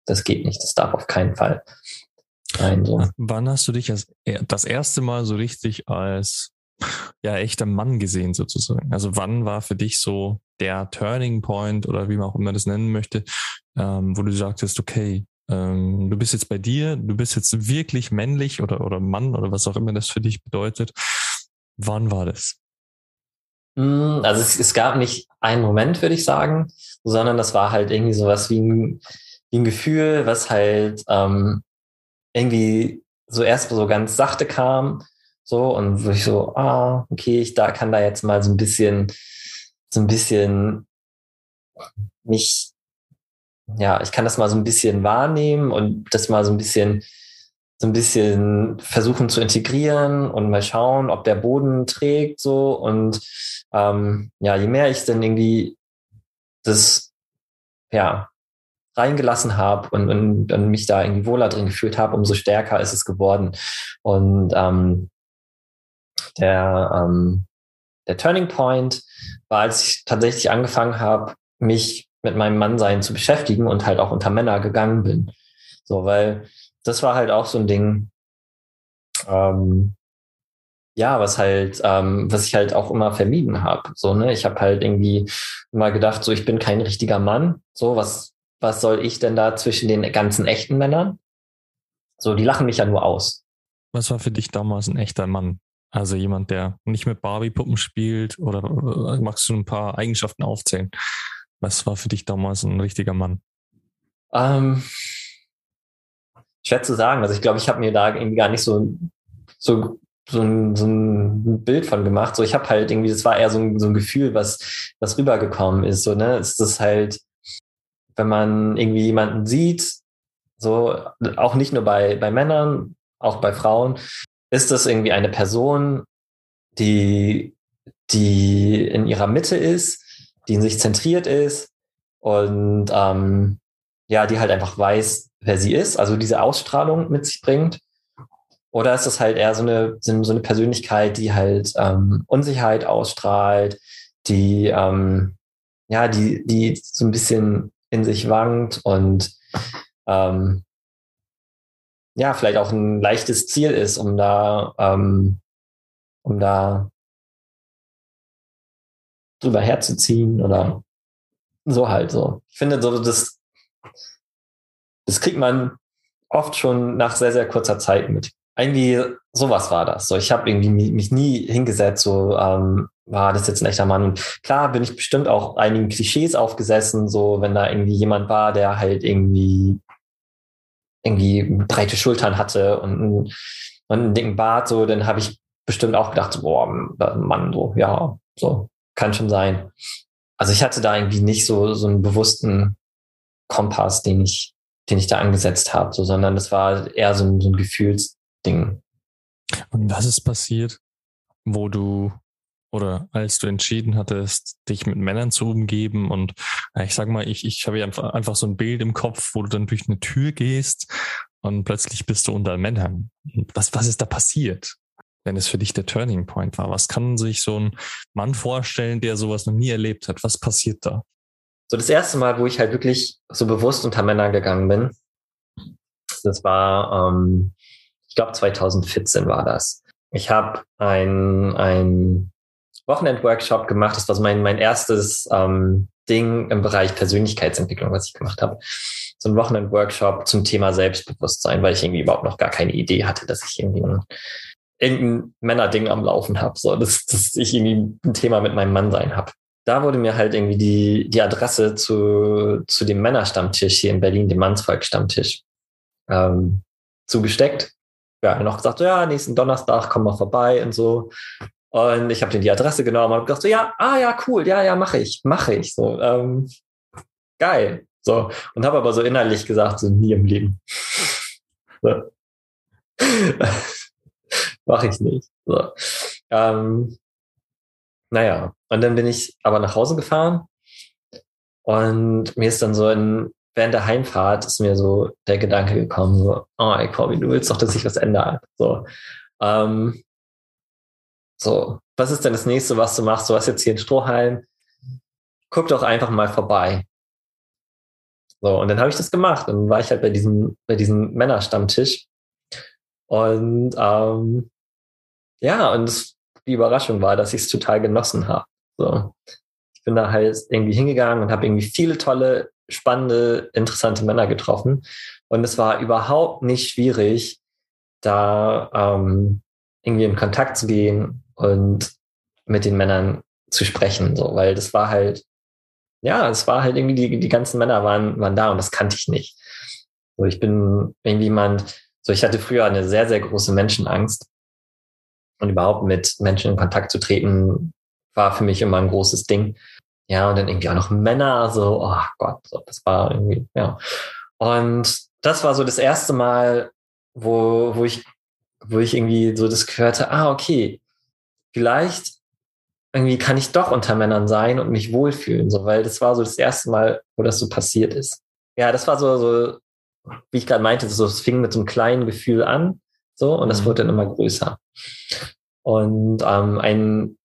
das geht nicht, das darf auf keinen Fall sein. So. Wann hast du dich als, das erste Mal so richtig als ja, echter Mann gesehen sozusagen? Also wann war für dich so der Turning Point oder wie man auch immer das nennen möchte, ähm, wo du sagtest, okay, ähm, du bist jetzt bei dir, du bist jetzt wirklich männlich oder, oder Mann oder was auch immer das für dich bedeutet. Wann war das? Hm, also es, es gab nicht einen Moment, würde ich sagen, sondern das war halt irgendwie sowas wie ein, wie ein Gefühl, was halt ähm, irgendwie so erst so ganz sachte kam, so und wo ich so, ah, okay, ich da kann da jetzt mal so ein bisschen, so ein bisschen nicht ja, ich kann das mal so ein bisschen wahrnehmen und das mal so ein bisschen, so ein bisschen versuchen zu integrieren und mal schauen, ob der Boden trägt so. Und ähm, ja, je mehr ich dann irgendwie das ja reingelassen habe und, und, und mich da irgendwie wohler drin gefühlt habe, umso stärker ist es geworden. Und ähm, der, ähm, der Turning Point war, als ich tatsächlich angefangen habe, mich mit meinem Mannsein zu beschäftigen und halt auch unter Männer gegangen bin. So, weil das war halt auch so ein Ding, ähm, ja, was halt, ähm, was ich halt auch immer vermieden habe. So, ne, ich habe halt irgendwie immer gedacht, so ich bin kein richtiger Mann. So, was, was soll ich denn da zwischen den ganzen echten Männern? So, die lachen mich ja nur aus. Was war für dich damals ein echter Mann? Also jemand, der nicht mit Barbie-Puppen spielt oder magst du ein paar Eigenschaften aufzählen? Was war für dich damals ein richtiger Mann? Ähm, schwer zu sagen. Also ich glaube, ich habe mir da irgendwie gar nicht so, so, so, ein, so ein Bild von gemacht. So, ich habe halt irgendwie, das war eher so ein, so ein Gefühl, was, was rübergekommen ist. So, ne, es ist halt, wenn man irgendwie jemanden sieht, so, auch nicht nur bei, bei Männern, auch bei Frauen, ist das irgendwie eine Person, die, die in ihrer Mitte ist, die in sich zentriert ist und ähm, ja, die halt einfach weiß, wer sie ist, also diese Ausstrahlung mit sich bringt. Oder ist das halt eher so eine, so eine Persönlichkeit, die halt ähm, Unsicherheit ausstrahlt, die ähm, ja, die, die so ein bisschen in sich wankt und ähm, ja, vielleicht auch ein leichtes Ziel ist, um da, ähm, um da drüber herzuziehen oder so halt so. Ich finde, so das, das kriegt man oft schon nach sehr, sehr kurzer Zeit mit. Irgendwie sowas war das. So, ich habe irgendwie mich nie hingesetzt, so ähm, war das jetzt ein echter Mann. Und klar bin ich bestimmt auch einigen Klischees aufgesessen, so wenn da irgendwie jemand war, der halt irgendwie irgendwie breite Schultern hatte und, und einen dicken Bart, so, dann habe ich bestimmt auch gedacht, boah, Mann, so, ja, so, kann schon sein. Also ich hatte da irgendwie nicht so, so einen bewussten Kompass, den ich, den ich da angesetzt habe, so, sondern das war eher so ein, so ein Gefühlsding. Und was ist passiert, wo du oder als du entschieden hattest, dich mit Männern zu umgeben und ich sag mal, ich, ich habe einfach, einfach so ein Bild im Kopf, wo du dann durch eine Tür gehst und plötzlich bist du unter Männern. Was, was ist da passiert, wenn es für dich der Turning Point war? Was kann sich so ein Mann vorstellen, der sowas noch nie erlebt hat? Was passiert da? So das erste Mal, wo ich halt wirklich so bewusst unter Männer gegangen bin, das war, ähm, ich glaube 2014 war das. Ich habe ein, ein Wochenend-Workshop gemacht. Das war so mein, mein erstes ähm, Ding im Bereich Persönlichkeitsentwicklung, was ich gemacht habe. So ein Wochenend-Workshop zum Thema Selbstbewusstsein, weil ich irgendwie überhaupt noch gar keine Idee hatte, dass ich irgendwie ein, irgendein Männerding am Laufen habe, so dass, dass ich irgendwie ein Thema mit meinem Mann sein habe. Da wurde mir halt irgendwie die, die Adresse zu, zu dem Männerstammtisch hier in Berlin, dem Mannsvolk-Stammtisch, ähm, zugesteckt. Ja, noch gesagt, ja, nächsten Donnerstag komm mal vorbei und so. Und ich habe denen die Adresse genommen und gedacht so, ja, ah ja, cool, ja, ja, mache ich, mache ich. So, ähm, geil. So. Und habe aber so innerlich gesagt, so nie im Leben. So. mache ich nicht. So. Ähm, naja, und dann bin ich aber nach Hause gefahren und mir ist dann so in, während der Heimfahrt ist mir so der Gedanke gekommen, so, oh, ey, Corby, du willst doch, dass sich was ändert. So. Ähm, so, was ist denn das nächste, was du machst? Du hast jetzt hier einen Strohhalm. Guck doch einfach mal vorbei. So, und dann habe ich das gemacht. Dann war ich halt bei diesem, bei diesem Männerstammtisch. Und ähm, ja, und das, die Überraschung war, dass ich es total genossen habe. So. Ich bin da halt irgendwie hingegangen und habe irgendwie viele tolle, spannende, interessante Männer getroffen. Und es war überhaupt nicht schwierig, da ähm, irgendwie in Kontakt zu gehen und mit den Männern zu sprechen, so, weil das war halt, ja, es war halt irgendwie, die, die ganzen Männer waren, waren da und das kannte ich nicht. So, ich bin irgendwie jemand, so, ich hatte früher eine sehr, sehr große Menschenangst und überhaupt mit Menschen in Kontakt zu treten, war für mich immer ein großes Ding. Ja, und dann irgendwie auch noch Männer, so, oh Gott, das war irgendwie, ja. Und das war so das erste Mal, wo, wo ich, wo ich irgendwie so das gehörte, ah, okay, vielleicht irgendwie kann ich doch unter Männern sein und mich wohlfühlen, so, weil das war so das erste Mal, wo das so passiert ist. Ja, das war so, so wie ich gerade meinte, so, es fing mit so einem kleinen Gefühl an, so, und das mhm. wurde dann immer größer. Und ähm, ein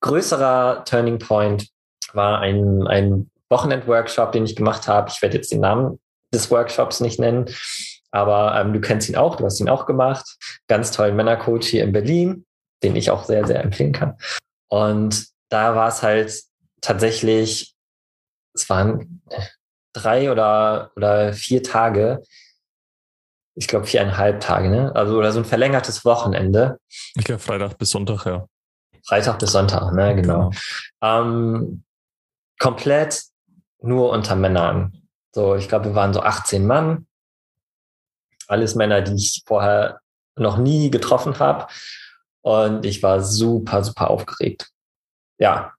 größerer Turning Point war ein, ein Wochenend-Workshop, den ich gemacht habe. Ich werde jetzt den Namen des Workshops nicht nennen, aber ähm, du kennst ihn auch, du hast ihn auch gemacht. Ganz tollen Männercoach hier in Berlin den ich auch sehr, sehr empfehlen kann. Und da war es halt tatsächlich, es waren drei oder, oder vier Tage, ich glaube viereinhalb Tage, ne? Also oder so ein verlängertes Wochenende. Ich glaube Freitag bis Sonntag, ja. Freitag bis Sonntag, ne, genau. genau. Ähm, komplett nur unter Männern. So, ich glaube, wir waren so 18 Mann. Alles Männer, die ich vorher noch nie getroffen habe. Und ich war super, super aufgeregt. Ja,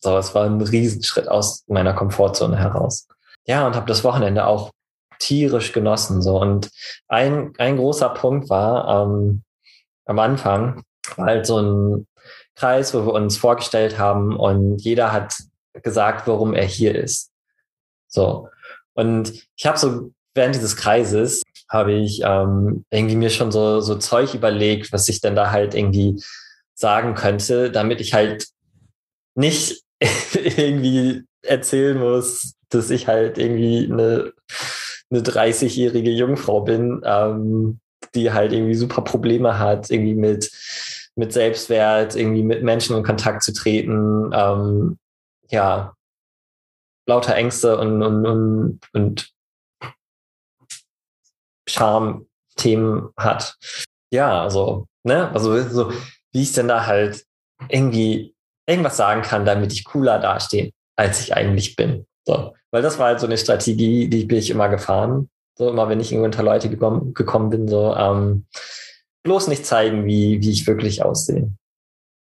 so, es war ein Riesenschritt aus meiner Komfortzone heraus. Ja, und habe das Wochenende auch tierisch genossen. So. Und ein, ein großer Punkt war ähm, am Anfang, war halt so ein Kreis, wo wir uns vorgestellt haben und jeder hat gesagt, warum er hier ist. So. Und ich habe so während dieses Kreises habe ich ähm, irgendwie mir schon so, so Zeug überlegt, was ich denn da halt irgendwie sagen könnte, damit ich halt nicht irgendwie erzählen muss, dass ich halt irgendwie eine, eine 30-jährige Jungfrau bin, ähm, die halt irgendwie super Probleme hat, irgendwie mit, mit Selbstwert, irgendwie mit Menschen in Kontakt zu treten, ähm, ja, lauter Ängste und, und, und, und Charme-Themen hat. Ja, also, ne, also so, wie ich denn da halt irgendwie irgendwas sagen kann, damit ich cooler dastehe, als ich eigentlich bin. So. Weil das war halt so eine Strategie, die bin ich immer gefahren. So immer, wenn ich irgendwo unter Leute gekommen, gekommen bin, so ähm, bloß nicht zeigen, wie, wie ich wirklich aussehe.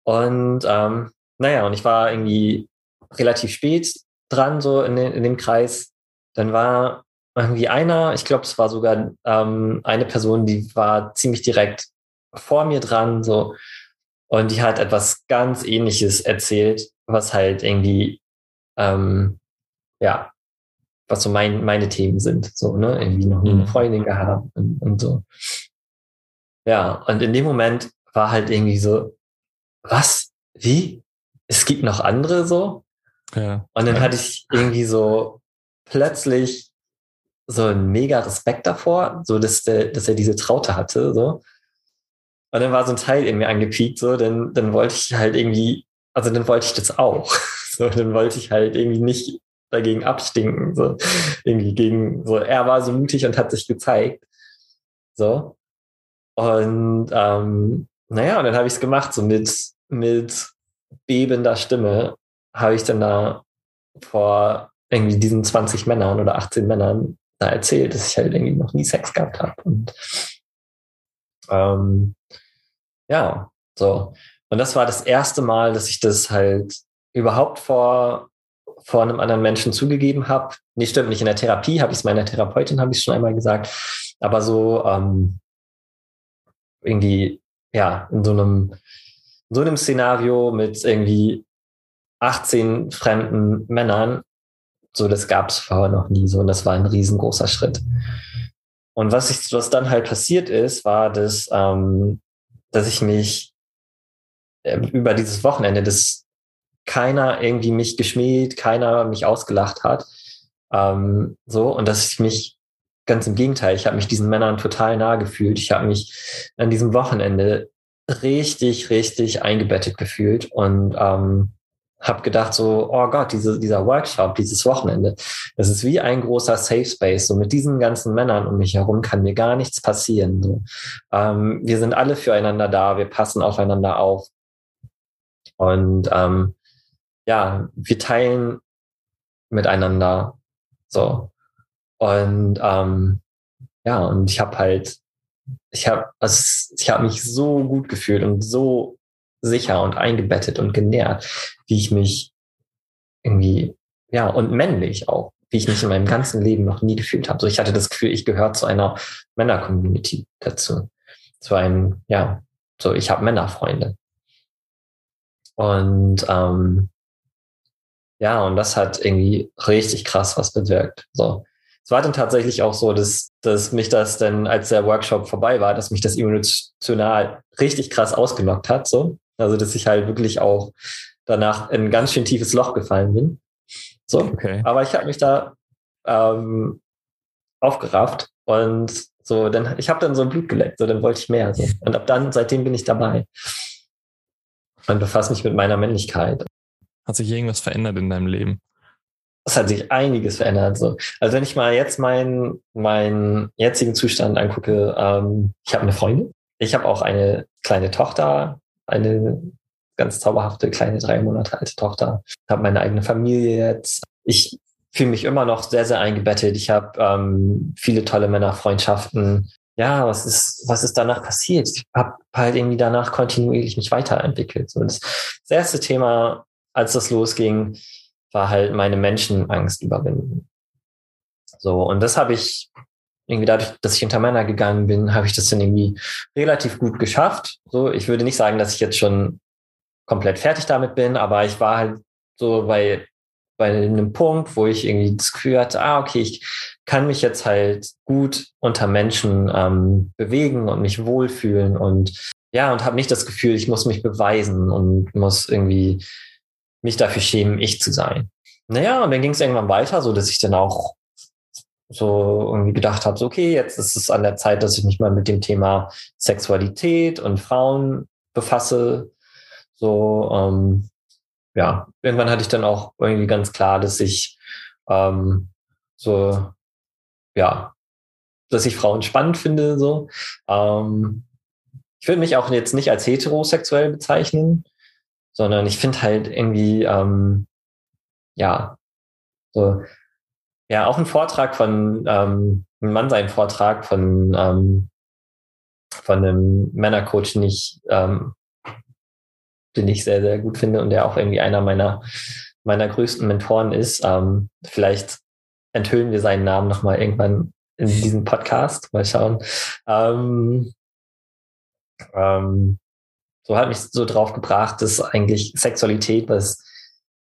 Und ähm, naja, und ich war irgendwie relativ spät dran, so in, den, in dem Kreis. Dann war irgendwie einer, ich glaube, es war sogar ähm, eine Person, die war ziemlich direkt vor mir dran, so. Und die hat etwas ganz ähnliches erzählt, was halt irgendwie, ähm, ja, was so mein, meine Themen sind, so, ne, irgendwie noch nie eine mhm. Freundin gehabt und, und so. Ja, und in dem Moment war halt irgendwie so, was? Wie? Es gibt noch andere so? Ja. Und dann hatte ich irgendwie so plötzlich so einen mega Respekt davor, so dass, der, dass er diese Traute hatte, so. Und dann war so ein Teil in mir angepiekt, so, dann, dann wollte ich halt irgendwie, also dann wollte ich das auch. So, dann wollte ich halt irgendwie nicht dagegen abstinken, so, irgendwie gegen, so, er war so mutig und hat sich gezeigt, so. Und, ähm, naja, und dann habe ich es gemacht, so mit, mit bebender Stimme habe ich dann da vor irgendwie diesen 20 Männern oder 18 Männern da erzählt, dass ich halt irgendwie noch nie Sex gehabt habe. Und ähm, ja, so. Und das war das erste Mal, dass ich das halt überhaupt vor, vor einem anderen Menschen zugegeben habe. Nee, stimmt nicht. In der Therapie habe ich es meiner Therapeutin, habe ich schon einmal gesagt. Aber so ähm, irgendwie, ja, in so einem, in so einem Szenario mit irgendwie 18 fremden Männern, so das gab es vorher noch nie so und das war ein riesengroßer Schritt. Und was, ich, was dann halt passiert ist, war, dass, ähm, dass ich mich äh, über dieses Wochenende, dass keiner irgendwie mich geschmäht, keiner mich ausgelacht hat. Ähm, so, und dass ich mich ganz im Gegenteil, ich habe mich diesen Männern total nahe gefühlt. Ich habe mich an diesem Wochenende richtig, richtig eingebettet gefühlt und ähm, habe gedacht so, oh Gott, diese, dieser Workshop, dieses Wochenende, das ist wie ein großer Safe Space. So mit diesen ganzen Männern um mich herum kann mir gar nichts passieren. So. Ähm, wir sind alle füreinander da, wir passen aufeinander auf. Und ähm, ja, wir teilen miteinander. So. Und ähm, ja, und ich habe halt, ich habe, also ich habe mich so gut gefühlt und so sicher und eingebettet und genährt, wie ich mich irgendwie, ja, und männlich auch, wie ich mich in meinem ganzen Leben noch nie gefühlt habe. So, ich hatte das Gefühl, ich gehöre zu einer Männer-Community dazu. Zu einem, ja, so, ich habe Männerfreunde. Und ähm, ja, und das hat irgendwie richtig krass was bewirkt. So. Es war dann tatsächlich auch so, dass, dass mich das dann, als der Workshop vorbei war, dass mich das emotional richtig krass ausgenockt hat. So. Also, dass ich halt wirklich auch danach in ein ganz schön tiefes Loch gefallen bin. So. Okay. Aber ich habe mich da ähm, aufgerafft und so, dann, ich habe dann so Blut geleckt, so dann wollte ich mehr. So. Und ab dann, seitdem bin ich dabei. Und befasse mich mit meiner Männlichkeit. Hat sich irgendwas verändert in deinem Leben? Es hat sich einiges verändert. So. Also wenn ich mal jetzt meinen meinen jetzigen Zustand angucke, ähm, ich habe eine Freundin, ich habe auch eine kleine Tochter, eine ganz zauberhafte kleine drei Monate alte Tochter. Ich habe meine eigene Familie jetzt. Ich fühle mich immer noch sehr, sehr eingebettet. Ich habe ähm, viele tolle Männerfreundschaften. Ja, was ist, was ist danach passiert? Ich habe halt irgendwie danach kontinuierlich mich weiterentwickelt. So, das erste Thema, als das losging, war halt meine Menschenangst überwinden. So, und das habe ich irgendwie dadurch, dass ich hinter Männer gegangen bin, habe ich das dann irgendwie relativ gut geschafft. So, ich würde nicht sagen, dass ich jetzt schon komplett fertig damit bin, aber ich war halt so bei, bei einem Punkt, wo ich irgendwie das Gefühl hatte, ah, okay, ich kann mich jetzt halt gut unter Menschen ähm, bewegen und mich wohlfühlen und ja, und habe nicht das Gefühl, ich muss mich beweisen und muss irgendwie mich dafür schämen, ich zu sein. Naja, und dann ging es irgendwann weiter, so dass ich dann auch so irgendwie gedacht habe, so okay, jetzt ist es an der Zeit, dass ich mich mal mit dem Thema Sexualität und Frauen befasse. So, ähm, ja, irgendwann hatte ich dann auch irgendwie ganz klar, dass ich ähm, so, ja, dass ich Frauen spannend finde, so. Ähm, ich würde mich auch jetzt nicht als heterosexuell bezeichnen, sondern ich finde halt irgendwie, ähm, ja, so, ja, auch ein Vortrag von, ähm, ein Mann sein Vortrag von, ähm, von einem Männercoach, den ich, ähm, den ich sehr, sehr gut finde und der auch irgendwie einer meiner, meiner größten Mentoren ist. Ähm, vielleicht enthüllen wir seinen Namen nochmal irgendwann in diesem Podcast. Mal schauen. Ähm, ähm, so hat mich so drauf gebracht, dass eigentlich Sexualität was,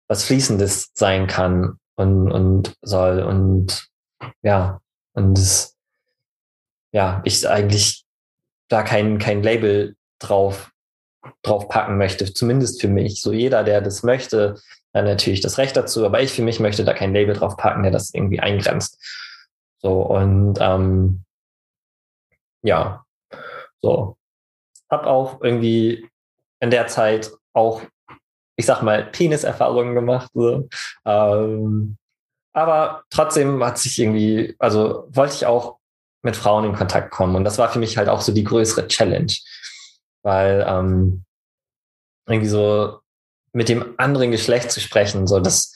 was Fließendes sein kann und, und soll. Und ja, und das, ja, ich eigentlich da kein, kein Label drauf, drauf packen möchte, zumindest für mich. So jeder, der das möchte, hat natürlich das Recht dazu, aber ich für mich möchte da kein Label drauf packen, der das irgendwie eingrenzt. So, und ähm, ja, so. Hab auch irgendwie in der Zeit auch, ich sag mal, Peniserfahrungen gemacht. So. Ähm, aber trotzdem hat sich irgendwie, also wollte ich auch mit Frauen in Kontakt kommen. Und das war für mich halt auch so die größere Challenge. Weil ähm, irgendwie so mit dem anderen Geschlecht zu sprechen, so das,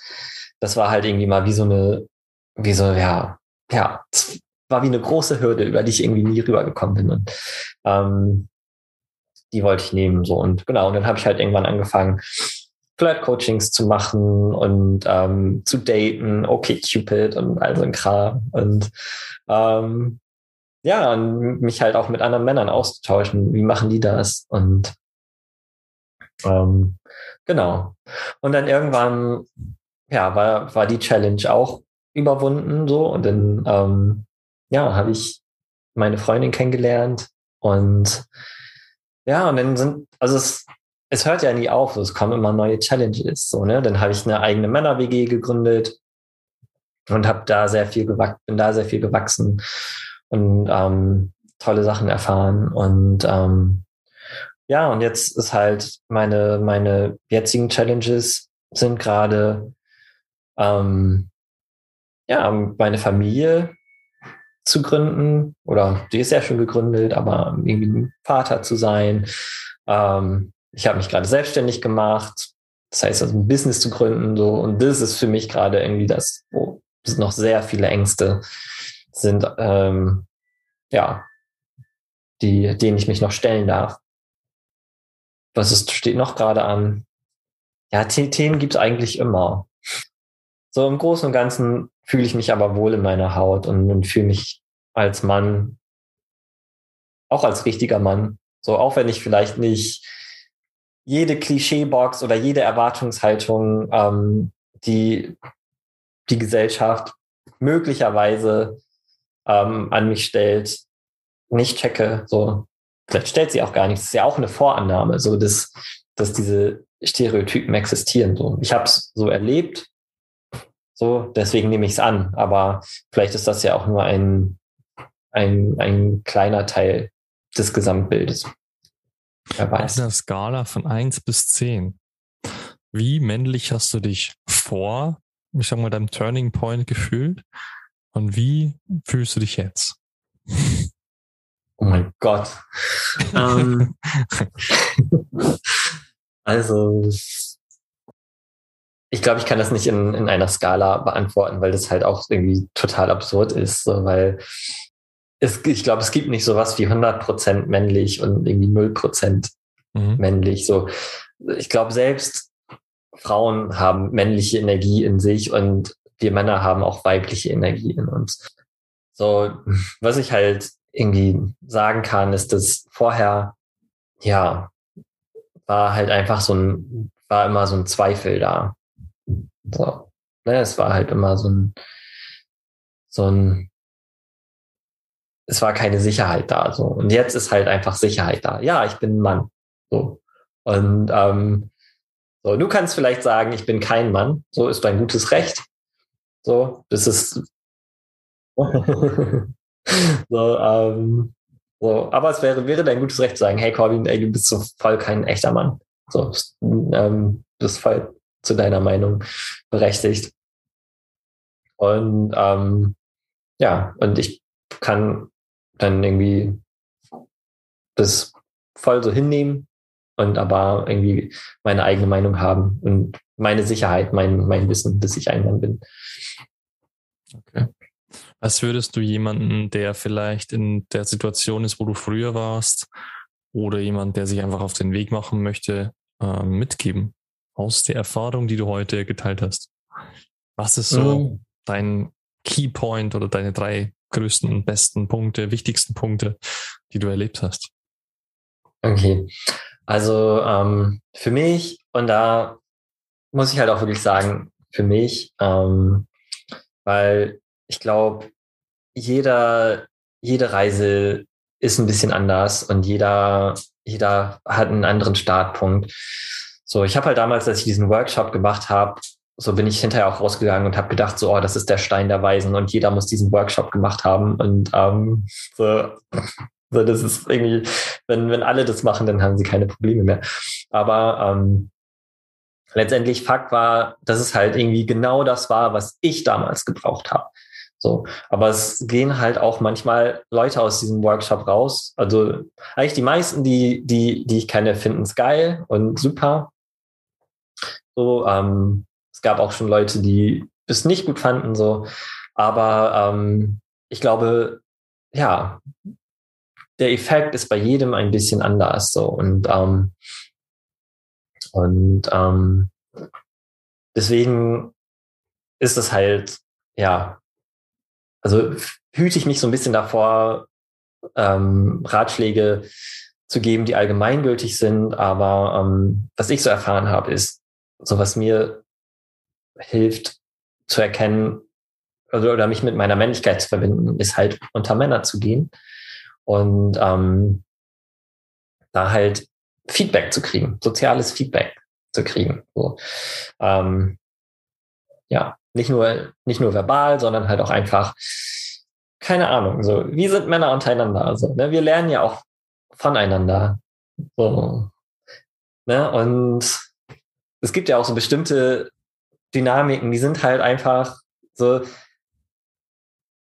das war halt irgendwie mal wie so eine, wie so, ja, ja, war wie eine große Hürde, über die ich irgendwie nie rübergekommen bin. Und ähm, die wollte ich nehmen. So und genau, und dann habe ich halt irgendwann angefangen, Flirt-Coachings zu machen und ähm, zu daten, okay, Cupid und all so ein Kram. Und ähm, ja, und mich halt auch mit anderen Männern auszutauschen. Wie machen die das? Und ähm, genau. Und dann irgendwann, ja, war, war die Challenge auch überwunden so. Und dann, ähm, ja, habe ich meine Freundin kennengelernt und ja, und dann sind, also es, es hört ja nie auf, es kommen immer neue Challenges. So, ne? Dann habe ich eine eigene Männer-WG gegründet und habe da sehr viel gewachsen, bin da sehr viel gewachsen und ähm, tolle Sachen erfahren. Und ähm, ja, und jetzt ist halt meine, meine jetzigen Challenges sind gerade ähm, ja, meine Familie zu gründen oder die ist ja schon gegründet, aber irgendwie ein Vater zu sein. Ähm, ich habe mich gerade selbstständig gemacht, das heißt also ein Business zu gründen so und das ist für mich gerade irgendwie das, wo noch sehr viele Ängste sind, ähm, ja, die, denen ich mich noch stellen darf. Was ist, steht noch gerade an? Ja, Themen gibt es eigentlich immer. So im Großen und Ganzen fühle ich mich aber wohl in meiner Haut und, und fühle mich als Mann, auch als richtiger Mann. So, auch wenn ich vielleicht nicht jede Klischeebox oder jede Erwartungshaltung, ähm, die die Gesellschaft möglicherweise ähm, an mich stellt, nicht checke. So, vielleicht stellt sie auch gar nicht. Das ist ja auch eine Vorannahme, so dass, dass diese Stereotypen existieren. So, ich habe es so erlebt so, deswegen nehme ich es an. Aber vielleicht ist das ja auch nur ein, ein, ein kleiner Teil des Gesamtbildes. Wer weiß. Auf einer Skala von eins bis zehn. Wie männlich hast du dich vor, ich sag mal, deinem Turning Point gefühlt? Und wie fühlst du dich jetzt? Oh mein Gott. ähm, also, ich glaube, ich kann das nicht in, in einer Skala beantworten, weil das halt auch irgendwie total absurd ist, so, weil es, ich glaube, es gibt nicht sowas wie 100% männlich und irgendwie 0% mhm. männlich. So, ich glaube, selbst Frauen haben männliche Energie in sich und wir Männer haben auch weibliche Energie in uns. So, was ich halt irgendwie sagen kann, ist, dass vorher, ja, war halt einfach so ein, war immer so ein Zweifel da. So. Ne, es war halt immer so ein, so ein, es war keine Sicherheit da. So. Und jetzt ist halt einfach Sicherheit da. Ja, ich bin ein Mann. So. Und ähm, so, du kannst vielleicht sagen, ich bin kein Mann. So ist dein gutes Recht. So, das ist so, ähm, so, aber es wäre, wäre dein gutes Recht zu sagen, hey Corbin, ey, du bist so voll kein echter Mann. So, ähm, bist voll zu deiner Meinung berechtigt. Und ähm, ja, und ich kann dann irgendwie das voll so hinnehmen und aber irgendwie meine eigene Meinung haben und meine Sicherheit, mein, mein Wissen, bis ich ein Mann bin. Okay. Was würdest du jemanden, der vielleicht in der Situation ist, wo du früher warst, oder jemand, der sich einfach auf den Weg machen möchte, äh, mitgeben aus der Erfahrung, die du heute geteilt hast? Was ist so mhm. dein Keypoint oder deine drei größten und besten Punkte, wichtigsten Punkte, die du erlebt hast? Okay. Also ähm, für mich, und da muss ich halt auch wirklich sagen, für mich, ähm, weil ich glaube, jeder, jede Reise ist ein bisschen anders und jeder, jeder hat einen anderen Startpunkt. So, ich habe halt damals, als ich diesen Workshop gemacht habe, so bin ich hinterher auch rausgegangen und habe gedacht, so, oh, das ist der Stein der Weisen und jeder muss diesen Workshop gemacht haben. Und ähm, so, so, das ist irgendwie, wenn, wenn alle das machen, dann haben sie keine Probleme mehr. Aber ähm, letztendlich Fakt war, dass es halt irgendwie genau das war, was ich damals gebraucht habe. So, aber es gehen halt auch manchmal Leute aus diesem Workshop raus. Also eigentlich die meisten, die, die, die ich kenne, finden es geil und super. So, ähm, es gab auch schon Leute, die es nicht gut fanden, so. Aber ähm, ich glaube, ja, der Effekt ist bei jedem ein bisschen anders. So. Und, ähm, und ähm, deswegen ist es halt, ja, also hüte ich mich so ein bisschen davor, ähm, Ratschläge zu geben, die allgemeingültig sind. Aber ähm, was ich so erfahren habe, ist, so was mir hilft zu erkennen oder, oder mich mit meiner Männlichkeit zu verbinden, ist halt unter Männer zu gehen und ähm, da halt Feedback zu kriegen, soziales Feedback zu kriegen. So. Ähm, ja, nicht nur, nicht nur verbal, sondern halt auch einfach, keine Ahnung, so, wie sind Männer untereinander? Also, ne, wir lernen ja auch voneinander. So, ne, und es gibt ja auch so bestimmte Dynamiken, die sind halt einfach so,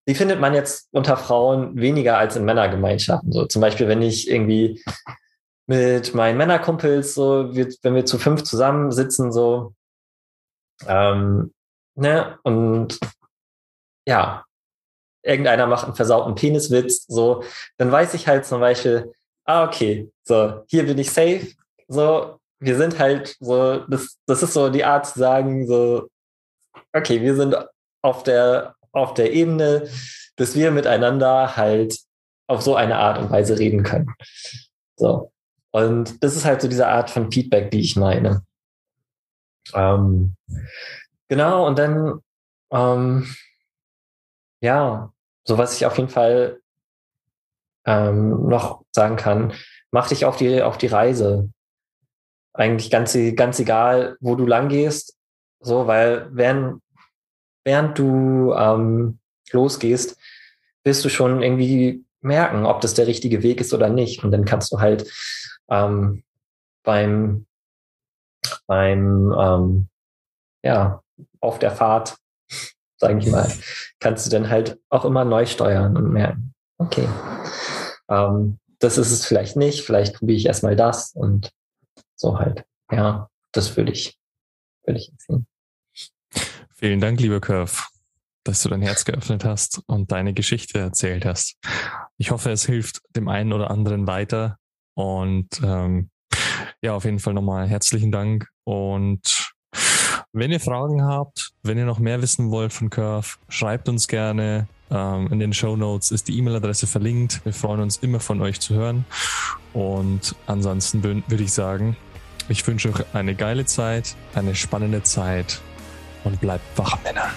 die findet man jetzt unter Frauen weniger als in Männergemeinschaften. So zum Beispiel, wenn ich irgendwie mit meinen Männerkumpels so, wenn wir zu fünf zusammensitzen, so, ähm, ne, und ja, irgendeiner macht einen versauten Peniswitz, so, dann weiß ich halt zum Beispiel, ah, okay, so, hier bin ich safe, so, wir sind halt so, das, das ist so die Art zu sagen, so, okay, wir sind auf der, auf der Ebene, dass wir miteinander halt auf so eine Art und Weise reden können. So. Und das ist halt so diese Art von Feedback, die ich meine. Ähm, genau, und dann, ähm, ja, so was ich auf jeden Fall ähm, noch sagen kann, mach dich auf die, auf die Reise. Eigentlich ganz, ganz egal, wo du lang gehst, so, weil während, während du ähm, losgehst, wirst du schon irgendwie merken, ob das der richtige Weg ist oder nicht. Und dann kannst du halt ähm, beim, beim ähm, ja, auf der Fahrt, sage ich mal, kannst du dann halt auch immer neu steuern und merken, okay, ähm, das ist es vielleicht nicht, vielleicht probiere ich erstmal das und so halt. Ja, das würde ich, würde ich empfehlen. Vielen Dank, lieber Curve, dass du dein Herz geöffnet hast und deine Geschichte erzählt hast. Ich hoffe, es hilft dem einen oder anderen weiter, und ähm, ja, auf jeden Fall nochmal herzlichen Dank. Und wenn ihr Fragen habt, wenn ihr noch mehr wissen wollt von Curve, schreibt uns gerne. Ähm, in den Show Notes ist die E-Mail-Adresse verlinkt. Wir freuen uns immer von euch zu hören. Und ansonsten würde ich sagen, ich wünsche euch eine geile Zeit, eine spannende Zeit und bleibt wach, Männer.